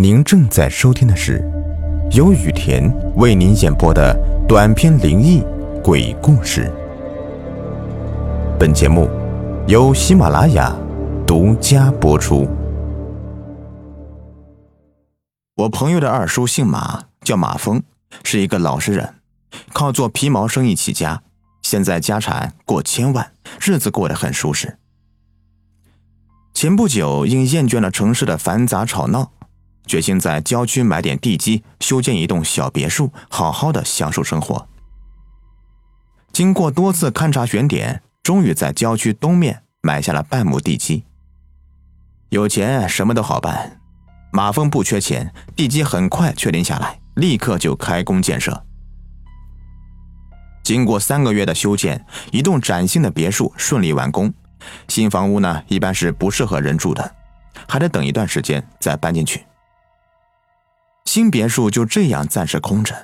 您正在收听的是由雨田为您演播的短篇灵异鬼故事。本节目由喜马拉雅独家播出。我朋友的二叔姓马，叫马峰，是一个老实人，靠做皮毛生意起家，现在家产过千万，日子过得很舒适。前不久，因厌倦了城市的繁杂吵闹。决心在郊区买点地基，修建一栋小别墅，好好的享受生活。经过多次勘察选点，终于在郊区东面买下了半亩地基。有钱什么都好办，马峰不缺钱，地基很快确定下来，立刻就开工建设。经过三个月的修建，一栋崭新的别墅顺利完工。新房屋呢，一般是不适合人住的，还得等一段时间再搬进去。新别墅就这样暂时空着。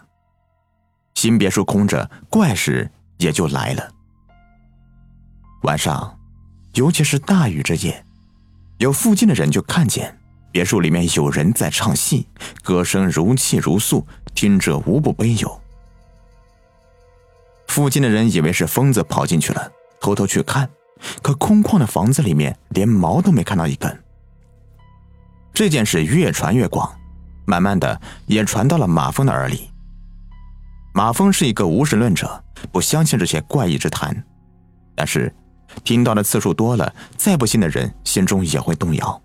新别墅空着，怪事也就来了。晚上，尤其是大雨之夜，有附近的人就看见别墅里面有人在唱戏，歌声如泣如诉，听着无不悲忧。附近的人以为是疯子跑进去了，偷偷去看，可空旷的房子里面连毛都没看到一根。这件事越传越广。慢慢的，也传到了马峰的耳里。马峰是一个无神论者，不相信这些怪异之谈。但是，听到的次数多了，再不信的人心中也会动摇。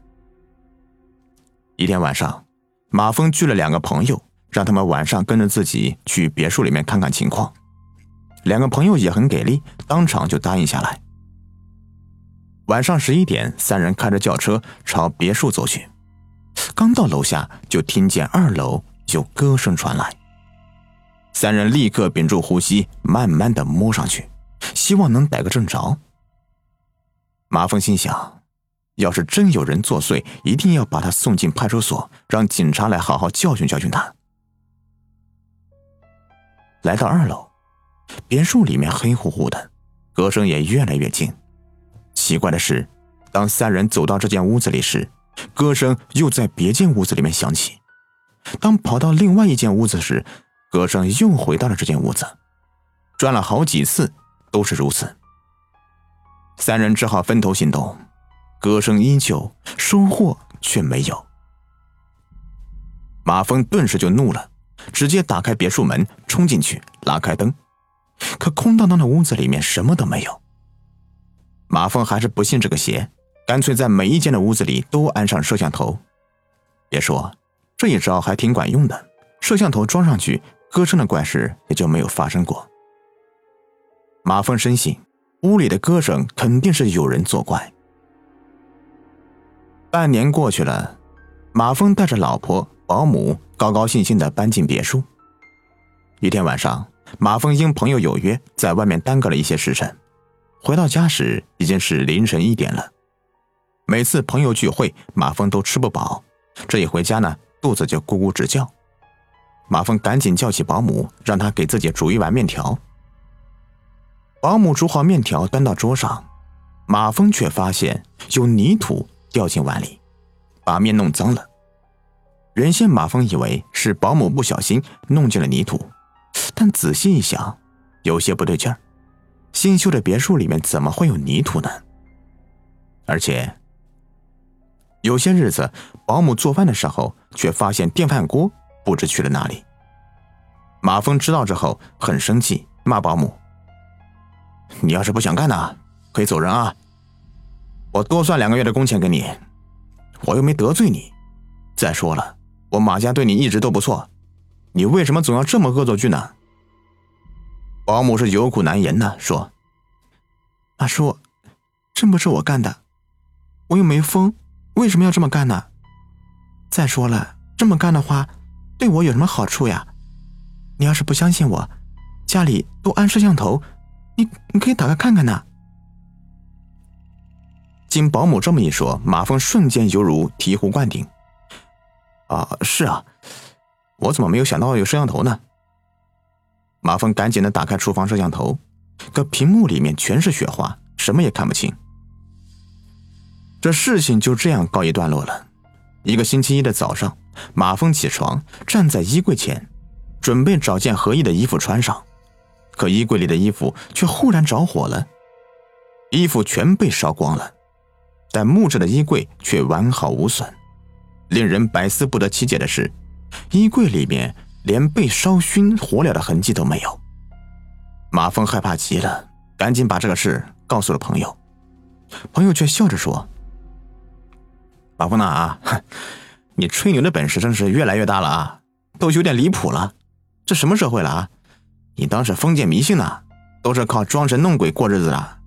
一天晚上，马峰聚了两个朋友，让他们晚上跟着自己去别墅里面看看情况。两个朋友也很给力，当场就答应下来。晚上十一点，三人开着轿车朝别墅走去。刚到楼下，就听见二楼有歌声传来。三人立刻屏住呼吸，慢慢的摸上去，希望能逮个正着。马峰心想，要是真有人作祟，一定要把他送进派出所，让警察来好好教训教训他。来到二楼，别墅里面黑乎乎的，歌声也越来越近。奇怪的是，当三人走到这间屋子里时，歌声又在别间屋子里面响起。当跑到另外一间屋子时，歌声又回到了这间屋子。转了好几次，都是如此。三人只好分头行动。歌声依旧，收获却没有。马峰顿时就怒了，直接打开别墅门，冲进去拉开灯。可空荡荡的屋子里面什么都没有。马峰还是不信这个邪。干脆在每一间的屋子里都安上摄像头。别说，这一招还挺管用的。摄像头装上去，歌声的怪事也就没有发生过。马峰深信，屋里的歌声肯定是有人作怪。半年过去了，马峰带着老婆、保姆，高高兴兴的搬进别墅。一天晚上，马峰因朋友有约，在外面耽搁了一些时辰。回到家时，已经是凌晨一点了。每次朋友聚会，马峰都吃不饱。这一回家呢，肚子就咕咕直叫。马峰赶紧叫起保姆，让他给自己煮一碗面条。保姆煮好面条，端到桌上，马峰却发现有泥土掉进碗里，把面弄脏了。原先马峰以为是保姆不小心弄进了泥土，但仔细一想，有些不对劲儿。新修的别墅里面怎么会有泥土呢？而且。有些日子，保姆做饭的时候，却发现电饭锅不知去了哪里。马峰知道之后很生气，骂保姆：“你要是不想干呢，可以走人啊！我多算两个月的工钱给你，我又没得罪你。再说了，我马家对你一直都不错，你为什么总要这么恶作剧呢？”保姆是有苦难言呢，说：“马叔，真不是我干的，我又没疯。”为什么要这么干呢？再说了，这么干的话，对我有什么好处呀？你要是不相信我，家里都安摄像头，你你可以打开看看呢。经保姆这么一说，马峰瞬间犹如醍醐灌顶。啊，是啊，我怎么没有想到有摄像头呢？马峰赶紧的打开厨房摄像头，可屏幕里面全是雪花，什么也看不清。这事情就这样告一段落了。一个星期一的早上，马峰起床，站在衣柜前，准备找件合意的衣服穿上，可衣柜里的衣服却忽然着火了，衣服全被烧光了，但木质的衣柜却完好无损。令人百思不得其解的是，衣柜里面连被烧熏火燎的痕迹都没有。马峰害怕极了，赶紧把这个事告诉了朋友，朋友却笑着说：“马峰呐啊，你吹牛的本事真是越来越大了啊，都有点离谱了。这什么社会了啊？你当是封建迷信呢？都是靠装神弄鬼过日子的。”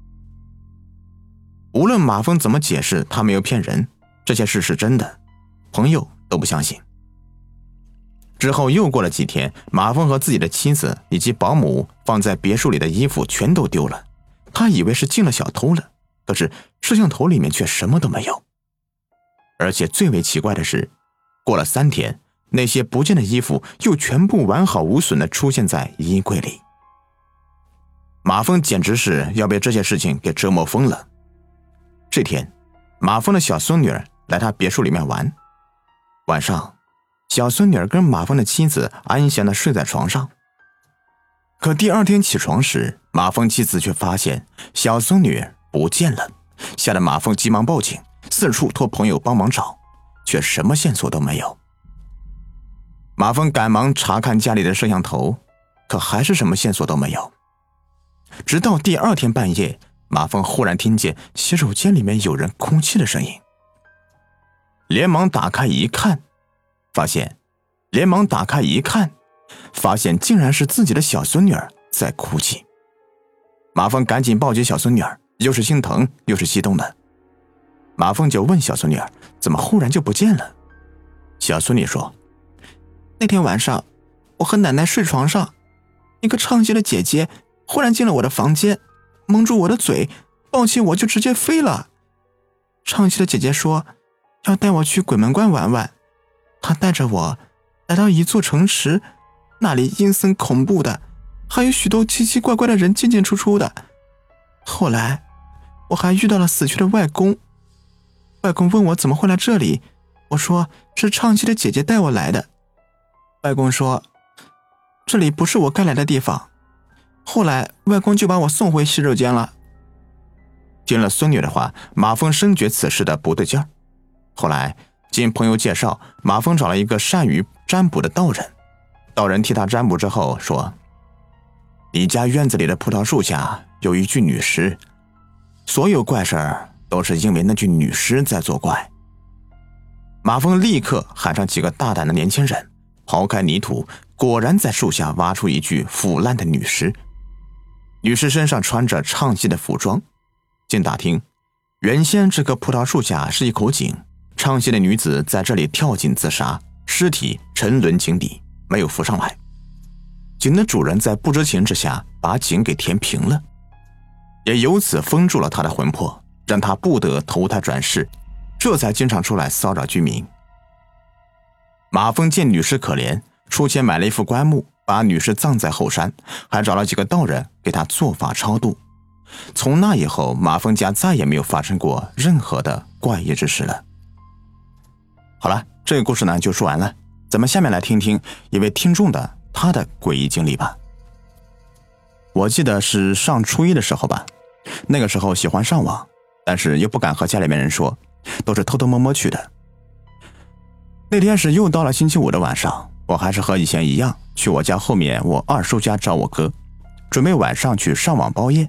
无论马峰怎么解释，他没有骗人，这些事是真的。朋友都不相信。之后又过了几天，马峰和自己的妻子以及保姆放在别墅里的衣服全都丢了。他以为是进了小偷了，可是摄像头里面却什么都没有。而且最为奇怪的是，过了三天，那些不见的衣服又全部完好无损的出现在衣柜里。马峰简直是要被这件事情给折磨疯了。这天，马峰的小孙女儿来他别墅里面玩。晚上，小孙女儿跟马峰的妻子安详的睡在床上。可第二天起床时，马峰妻子却发现小孙女不见了，吓得马峰急忙报警，四处托朋友帮忙找，却什么线索都没有。马峰赶忙查看家里的摄像头，可还是什么线索都没有。直到第二天半夜，马峰忽然听见洗手间里面有人哭泣的声音。连忙打开一看，发现，连忙打开一看，发现竟然是自己的小孙女儿在哭泣。马峰赶紧抱起小孙女儿，又是心疼又是激动的。马凤九问小孙女儿：“怎么忽然就不见了？”小孙女说：“那天晚上，我和奶奶睡床上，一个唱戏的姐姐忽然进了我的房间，蒙住我的嘴，抱起我就直接飞了。唱戏的姐姐说。”要带我去鬼门关玩玩，她带着我来到一座城池，那里阴森恐怖的，还有许多奇奇怪怪的人进进出出的。后来我还遇到了死去的外公，外公问我怎么会来这里，我说是唱戏的姐姐带我来的。外公说这里不是我该来的地方。后来外公就把我送回洗手间了。听了孙女的话，马峰深觉此事的不对劲儿。后来，经朋友介绍，马峰找了一个善于占卜的道人。道人替他占卜之后说：“你家院子里的葡萄树下有一具女尸，所有怪事儿都是因为那具女尸在作怪。”马峰立刻喊上几个大胆的年轻人，刨开泥土，果然在树下挖出一具腐烂的女尸。女尸身上穿着唱戏的服装。经打听，原先这棵葡萄树下是一口井。唱戏的女子在这里跳井自杀，尸体沉沦井底，没有浮上来。井的主人在不知情之下把井给填平了，也由此封住了他的魂魄，让他不得投胎转世，这才经常出来骚扰居民。马峰见女尸可怜，出钱买了一副棺木，把女尸葬在后山，还找了几个道人给他做法超度。从那以后，马峰家再也没有发生过任何的怪异之事了。好了，这个故事呢就说完了。咱们下面来听听一位听众的他的诡异经历吧。我记得是上初一的时候吧，那个时候喜欢上网，但是又不敢和家里面人说，都是偷偷摸摸去的。那天是又到了星期五的晚上，我还是和以前一样，去我家后面我二叔家找我哥，准备晚上去上网包夜，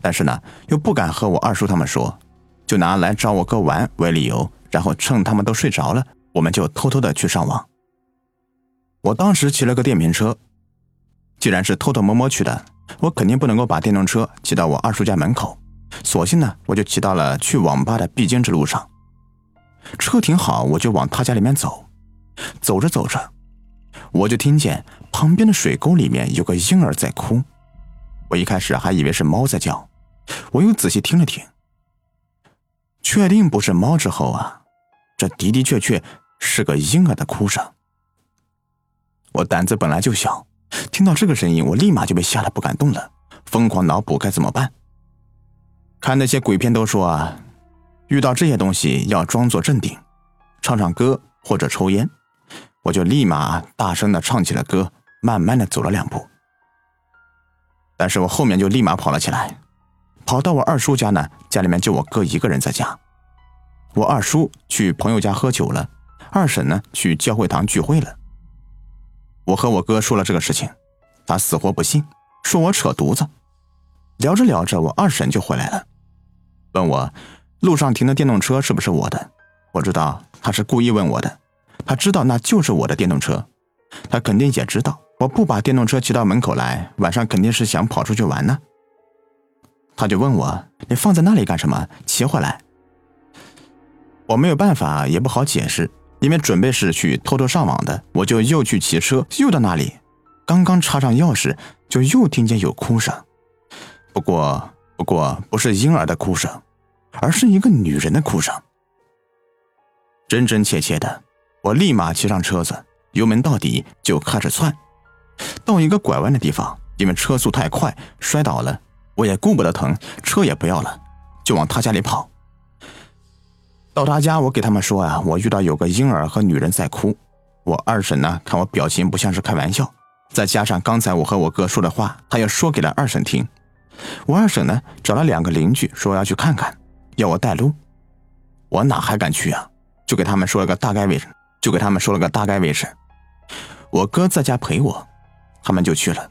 但是呢又不敢和我二叔他们说，就拿来找我哥玩为理由。然后趁他们都睡着了，我们就偷偷的去上网。我当时骑了个电瓶车，既然是偷偷摸摸去的，我肯定不能够把电动车骑到我二叔家门口，索性呢，我就骑到了去网吧的必经之路上。车停好，我就往他家里面走。走着走着，我就听见旁边的水沟里面有个婴儿在哭。我一开始还以为是猫在叫，我又仔细听了听，确定不是猫之后啊。这的的确确是个婴儿的哭声。我胆子本来就小，听到这个声音，我立马就被吓得不敢动了，疯狂脑补该怎么办。看那些鬼片都说啊，遇到这些东西要装作镇定，唱唱歌或者抽烟，我就立马大声的唱起了歌，慢慢的走了两步。但是我后面就立马跑了起来，跑到我二叔家呢，家里面就我哥一个人在家。我二叔去朋友家喝酒了，二婶呢去教会堂聚会了。我和我哥说了这个事情，他死活不信，说我扯犊子。聊着聊着，我二婶就回来了，问我路上停的电动车是不是我的。我知道他是故意问我的，他知道那就是我的电动车，他肯定也知道我不把电动车骑到门口来，晚上肯定是想跑出去玩呢。他就问我：“你放在那里干什么？骑回来。”我没有办法，也不好解释，因为准备是去偷偷上网的，我就又去骑车，又到那里，刚刚插上钥匙，就又听见有哭声。不过，不过不是婴儿的哭声，而是一个女人的哭声。真真切切的，我立马骑上车子，油门到底就开始窜。到一个拐弯的地方，因为车速太快，摔倒了。我也顾不得疼，车也不要了，就往他家里跑。到他家，我给他们说啊，我遇到有个婴儿和女人在哭。我二婶呢，看我表情不像是开玩笑，再加上刚才我和我哥说的话，他也说给了二婶听。我二婶呢，找了两个邻居，说要去看看，要我带路。我哪还敢去啊？就给他们说了个大概位置，就给他们说了个大概位置。我哥在家陪我，他们就去了。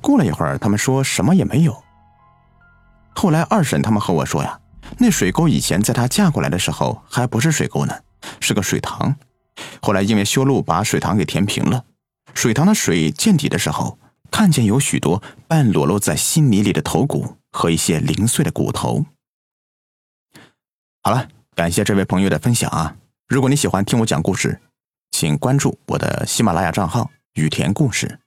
过了一会儿，他们说什么也没有。后来二婶他们和我说呀，那水沟以前在她嫁过来的时候还不是水沟呢，是个水塘。后来因为修路把水塘给填平了，水塘的水见底的时候。看见有许多半裸露在稀泥里的头骨和一些零碎的骨头。好了，感谢这位朋友的分享啊！如果你喜欢听我讲故事，请关注我的喜马拉雅账号“雨田故事”。